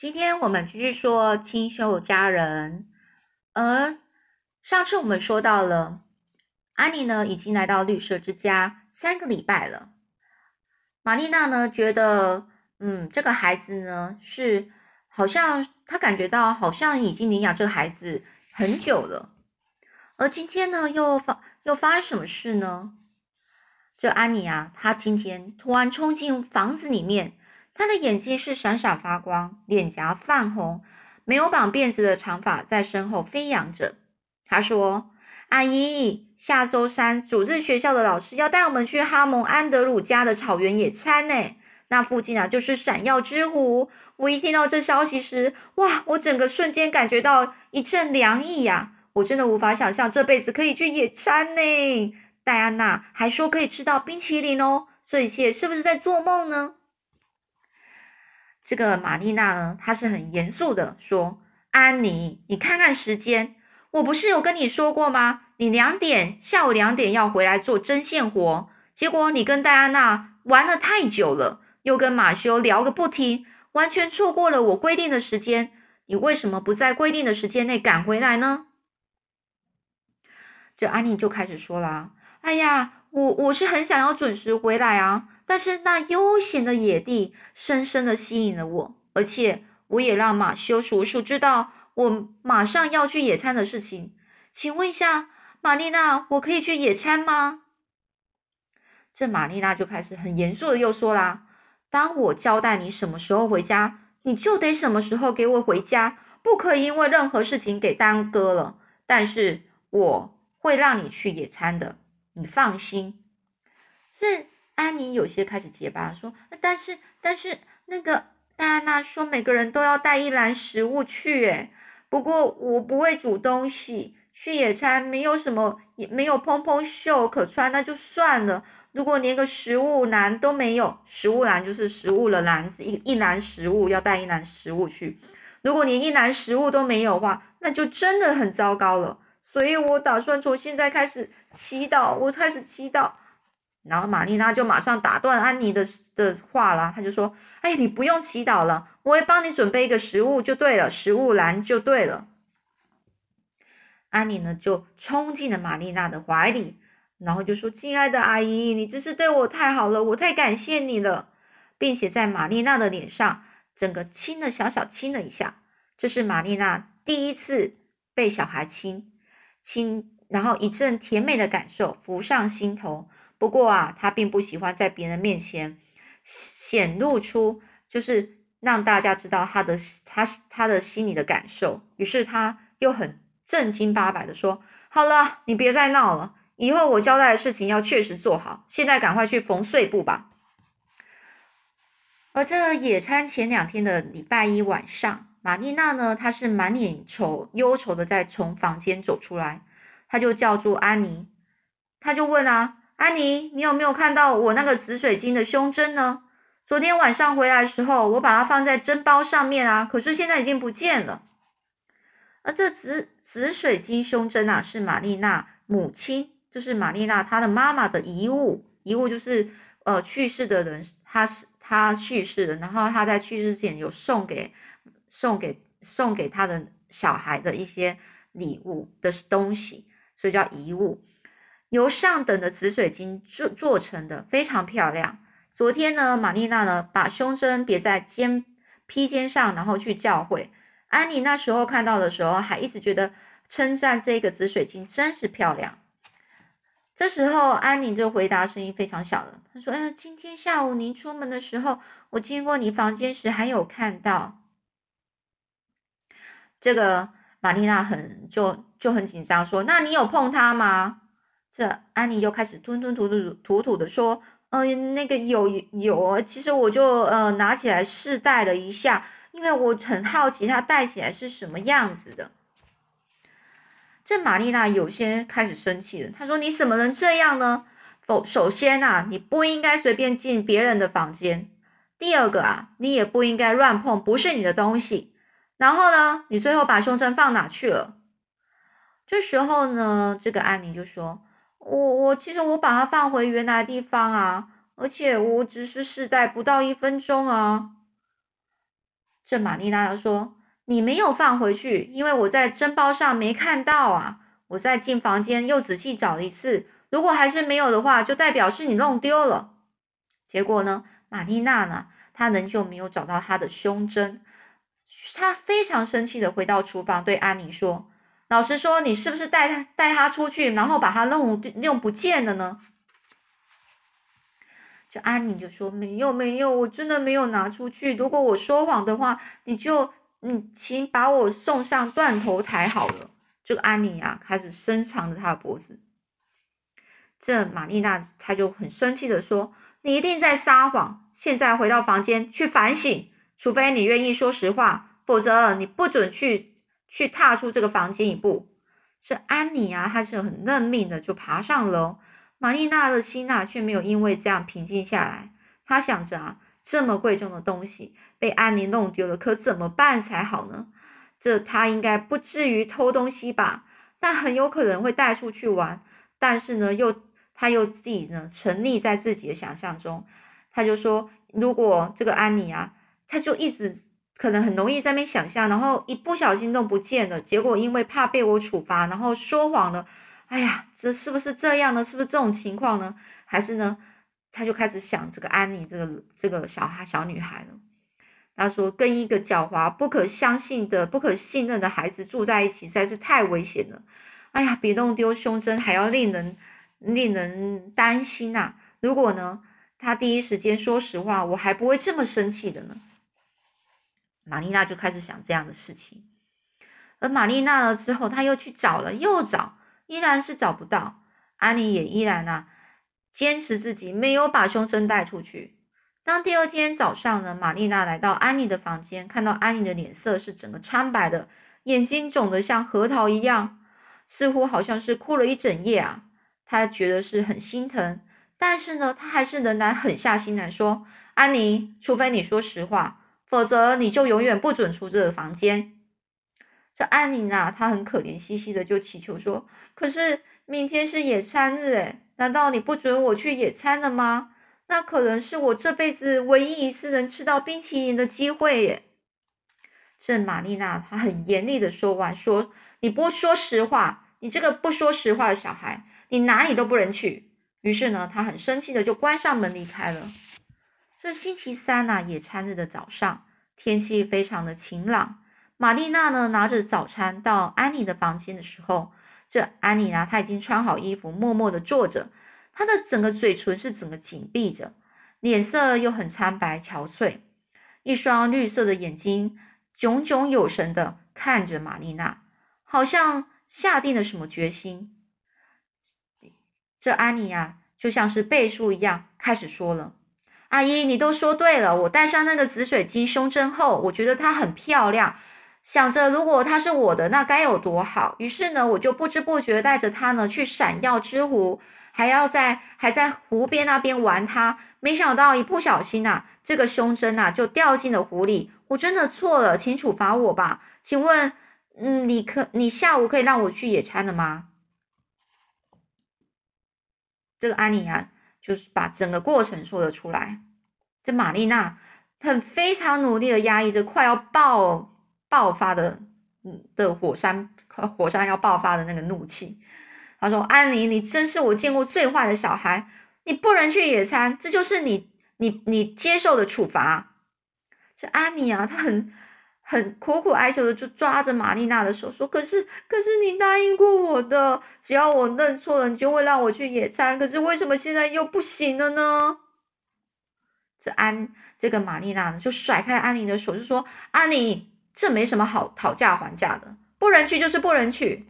今天我们继续说清秀佳人。而上次我们说到了，安妮呢已经来到绿色之家三个礼拜了。玛丽娜呢觉得，嗯，这个孩子呢是好像她感觉到好像已经领养这个孩子很久了。而今天呢又发又发生什么事呢？这安妮啊，她今天突然冲进房子里面。他的眼睛是闪闪发光，脸颊泛红，没有绑辫子的长发在身后飞扬着。他说：“阿姨，下周三主日学校的老师要带我们去哈蒙安德鲁家的草原野餐呢。那附近啊，就是闪耀之湖。”我一听到这消息时，哇，我整个瞬间感觉到一阵凉意呀！我真的无法想象这辈子可以去野餐呢。戴安娜还说可以吃到冰淇淋哦，这一切是不是在做梦呢？这个玛丽娜呢，她是很严肃的说：“安妮，你看看时间，我不是有跟你说过吗？你两点下午两点要回来做针线活，结果你跟戴安娜玩了太久了，又跟马修聊个不停，完全错过了我规定的时间。你为什么不在规定的时间内赶回来呢？”这安妮就开始说了：“哎呀，我我是很想要准时回来啊。”但是那悠闲的野地深深的吸引了我，而且我也让马修叔叔知道我马上要去野餐的事情。请问一下，玛丽娜，我可以去野餐吗？这玛丽娜就开始很严肃的又说啦：“当我交代你什么时候回家，你就得什么时候给我回家，不可以因为任何事情给耽搁了。但是我会让你去野餐的，你放心。”是。安妮有些开始结巴，说：“但是，但是那个戴安娜说每个人都要带一篮食物去，诶，不过我不会煮东西，去野餐没有什么，也没有蓬蓬袖可穿，那就算了。如果连个食物篮都没有，食物篮就是食物的篮子，一一篮食物要带一篮食物去，如果连一篮食物都没有的话，那就真的很糟糕了。所以我打算从现在开始祈祷，我开始祈祷。”然后玛丽娜就马上打断安妮的的话了，她就说：“哎，你不用祈祷了，我会帮你准备一个食物就对了，食物篮就对了。”安妮呢就冲进了玛丽娜的怀里，然后就说：“亲爱的阿姨，你真是对我太好了，我太感谢你了。”并且在玛丽娜的脸上整个亲了小小亲了一下，这是玛丽娜第一次被小孩亲亲，然后一阵甜美的感受浮上心头。不过啊，他并不喜欢在别人面前显露出，就是让大家知道他的他他的心里的感受。于是他又很正经八百的说：“好了，你别再闹了，以后我交代的事情要确实做好。现在赶快去缝碎布吧。”而这野餐前两天的礼拜一晚上，玛丽娜呢，她是满脸愁忧愁的在从房间走出来，她就叫住安妮，她就问啊。安妮，你有没有看到我那个紫水晶的胸针呢？昨天晚上回来的时候，我把它放在针包上面啊，可是现在已经不见了。而这紫紫水晶胸针啊，是玛丽娜母亲，就是玛丽娜她的妈妈的遗物。遗物就是呃去世的人，他是他去世的，然后他在去世之前有送给送给送给他的小孩的一些礼物的东西，所以叫遗物。由上等的紫水晶做做成的，非常漂亮。昨天呢，玛丽娜呢把胸针别在肩披肩上，然后去教会。安妮那时候看到的时候，还一直觉得称赞这个紫水晶真是漂亮。这时候，安妮就回答，声音非常小的，她说：“嗯，今天下午您出门的时候，我经过你房间时，还有看到。”这个玛丽娜很就就很紧张，说：“那你有碰它吗？”这安妮又开始吞吞吐吐吐吐的说：“嗯，那个有有，其实我就呃拿起来试戴了一下，因为我很好奇它戴起来是什么样子的。”这玛丽娜有些开始生气了，她说：“你怎么能这样呢？否，首先啊，你不应该随便进别人的房间；第二个啊，你也不应该乱碰不是你的东西。然后呢，你最后把胸针放哪去了？”这时候呢，这个安妮就说。我我其实我把它放回原来地方啊，而且我只是试戴不到一分钟啊。这玛丽娜说：“你没有放回去，因为我在针包上没看到啊。我在进房间又仔细找了一次，如果还是没有的话，就代表是你弄丢了。结果呢，玛丽娜呢，她仍旧没有找到她的胸针。他非常生气的回到厨房，对安妮说：‘老实说，你是不是带他带他出去，然后把他弄弄不见了呢？’就安妮就说：“没有，没有，我真的没有拿出去。如果我说谎的话，你就，嗯，请把我送上断头台好了。”这个安妮呀，开始伸长着她的脖子。这玛丽娜她就很生气的说：“你一定在撒谎！现在回到房间去反省，除非你愿意说实话，否则你不准去去踏出这个房间一步。”这安妮啊，她是很认命的，就爬上楼。玛丽娜的心呐，却没有因为这样平静下来。她想着啊，这么贵重的东西被安妮弄丢了，可怎么办才好呢？这她应该不至于偷东西吧？但很有可能会带出去玩。但是呢，又她又自己呢，沉溺在自己的想象中。她就说，如果这个安妮啊，他就一直可能很容易在那边想象，然后一不小心弄不见了，结果因为怕被我处罚，然后说谎了。哎呀，这是不是这样呢？是不是这种情况呢？还是呢？他就开始想这个安妮这个这个小孩小女孩了。他说，跟一个狡猾、不可相信的、不可信任的孩子住在一起，实在是太危险了。哎呀，比弄丢胸针还要令人令人担心呐！如果呢，他第一时间说实话，我还不会这么生气的呢。玛丽娜就开始想这样的事情。而玛丽娜了之后，她又去找了，又找。依然是找不到，安妮也依然啊，坚持自己没有把胸针带出去。当第二天早上呢，玛丽娜来到安妮的房间，看到安妮的脸色是整个苍白的，眼睛肿得像核桃一样，似乎好像是哭了一整夜啊。她觉得是很心疼，但是呢，她还是仍然狠下心来说：“安妮，除非你说实话，否则你就永远不准出这个房间。”这安妮啊，她很可怜兮兮的就祈求说：“可是明天是野餐日，诶，难道你不准我去野餐了吗？那可能是我这辈子唯一一次能吃到冰淇淋的机会耶。”这玛丽娜她很严厉的说完说：“你不说实话，你这个不说实话的小孩，你哪里都不能去。”于是呢，她很生气的就关上门离开了。这星期三呐，野餐日的早上，天气非常的晴朗。玛丽娜呢，拿着早餐到安妮的房间的时候，这安妮呢，她已经穿好衣服，默默的坐着，她的整个嘴唇是整个紧闭着，脸色又很苍白憔悴，一双绿色的眼睛炯炯有神的看着玛丽娜，好像下定了什么决心。这安妮呀，就像是背书一样，开始说了：“阿姨，你都说对了，我戴上那个紫水晶胸针后，我觉得它很漂亮。”想着，如果它是我的，那该有多好。于是呢，我就不知不觉带着它呢去闪耀之湖，还要在还在湖边那边玩它。没想到一不小心呐，这个胸针呐就掉进了湖里。我真的错了，请处罚我吧。请问，嗯，你可你下午可以让我去野餐了吗？这个安妮啊，就是把整个过程说了出来。这玛丽娜很非常努力的压抑着快要爆。爆发的，嗯的火山，火山要爆发的那个怒气。他说：“安妮，你真是我见过最坏的小孩，你不能去野餐，这就是你，你，你接受的处罚。”这安妮啊，她很很苦苦哀求的，就抓着玛丽娜的手说：“可是，可是你答应过我的，只要我认错了，你就会让我去野餐。可是为什么现在又不行了呢？”这安，这个玛丽娜呢，就甩开安妮的手，就说：“安妮。”这没什么好讨价还价的，不能去就是不能去。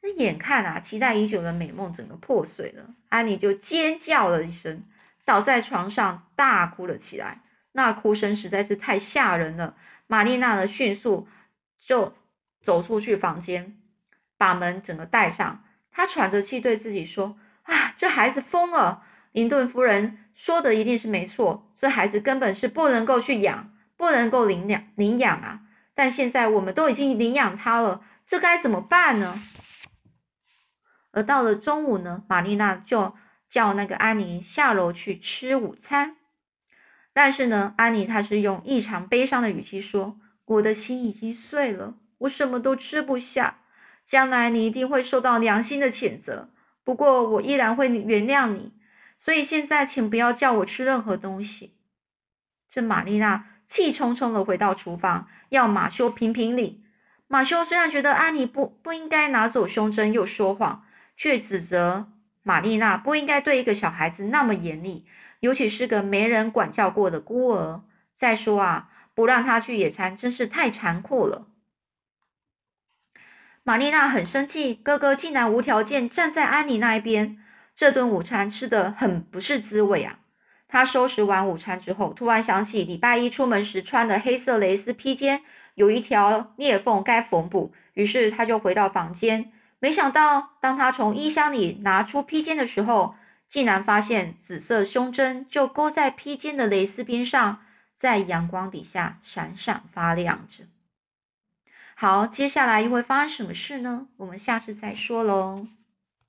那眼看啊，期待已久的美梦整个破碎了，安妮就尖叫了一声，倒在床上大哭了起来。那哭声实在是太吓人了。玛丽娜呢，迅速就走出去房间，把门整个带上。她喘着气对自己说：“啊，这孩子疯了！林顿夫人说的一定是没错，这孩子根本是不能够去养。”不能够领养领养啊！但现在我们都已经领养他了，这该怎么办呢？而到了中午呢，玛丽娜就叫那个安妮下楼去吃午餐。但是呢，安妮她是用异常悲伤的语气说：“我的心已经碎了，我什么都吃不下，将来你一定会受到良心的谴责。不过我依然会原谅你，所以现在请不要叫我吃任何东西。”这玛丽娜气冲冲地回到厨房，要马修评评理。马修虽然觉得安妮不不应该拿走胸针又说谎，却指责玛丽娜不应该对一个小孩子那么严厉。尤其是个没人管教过的孤儿。再说啊，不让他去野餐真是太残酷了。玛丽娜很生气，哥哥竟然无条件站在安妮那一边。这顿午餐吃的很不是滋味啊！她收拾完午餐之后，突然想起礼拜一出门时穿的黑色蕾丝披肩有一条裂缝该缝补，于是她就回到房间。没想到，当他从衣箱里拿出披肩的时候，竟然发现紫色胸针就勾在披肩的蕾丝边上，在阳光底下闪闪发亮着。好，接下来又会发生什么事呢？我们下次再说喽。